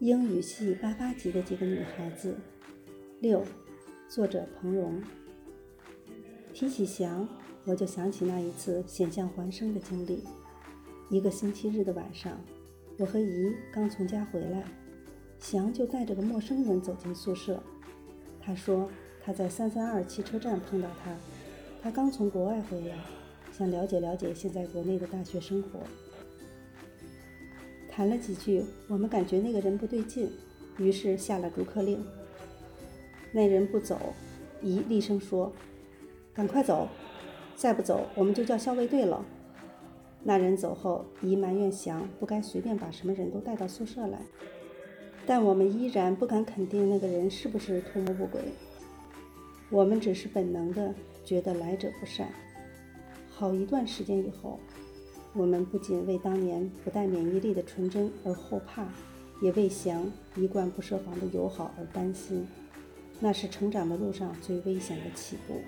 英语系八八级的几个女孩子。六，作者彭荣。提起翔，我就想起那一次险象环生的经历。一个星期日的晚上，我和姨刚从家回来，翔就带着个陌生人走进宿舍。他说他在三三二汽车站碰到他，他刚从国外回来，想了解了解现在国内的大学生活。谈了几句，我们感觉那个人不对劲，于是下了逐客令。那人不走，姨厉声说：“赶快走，再不走我们就叫校卫队了。”那人走后，姨埋怨祥不该随便把什么人都带到宿舍来。但我们依然不敢肯定那个人是不是图谋不轨。我们只是本能的觉得来者不善。好一段时间以后，我们不仅为当年不带免疫力的纯真而后怕，也为祥一贯不设防的友好而担心。那是成长的路上最危险的起步。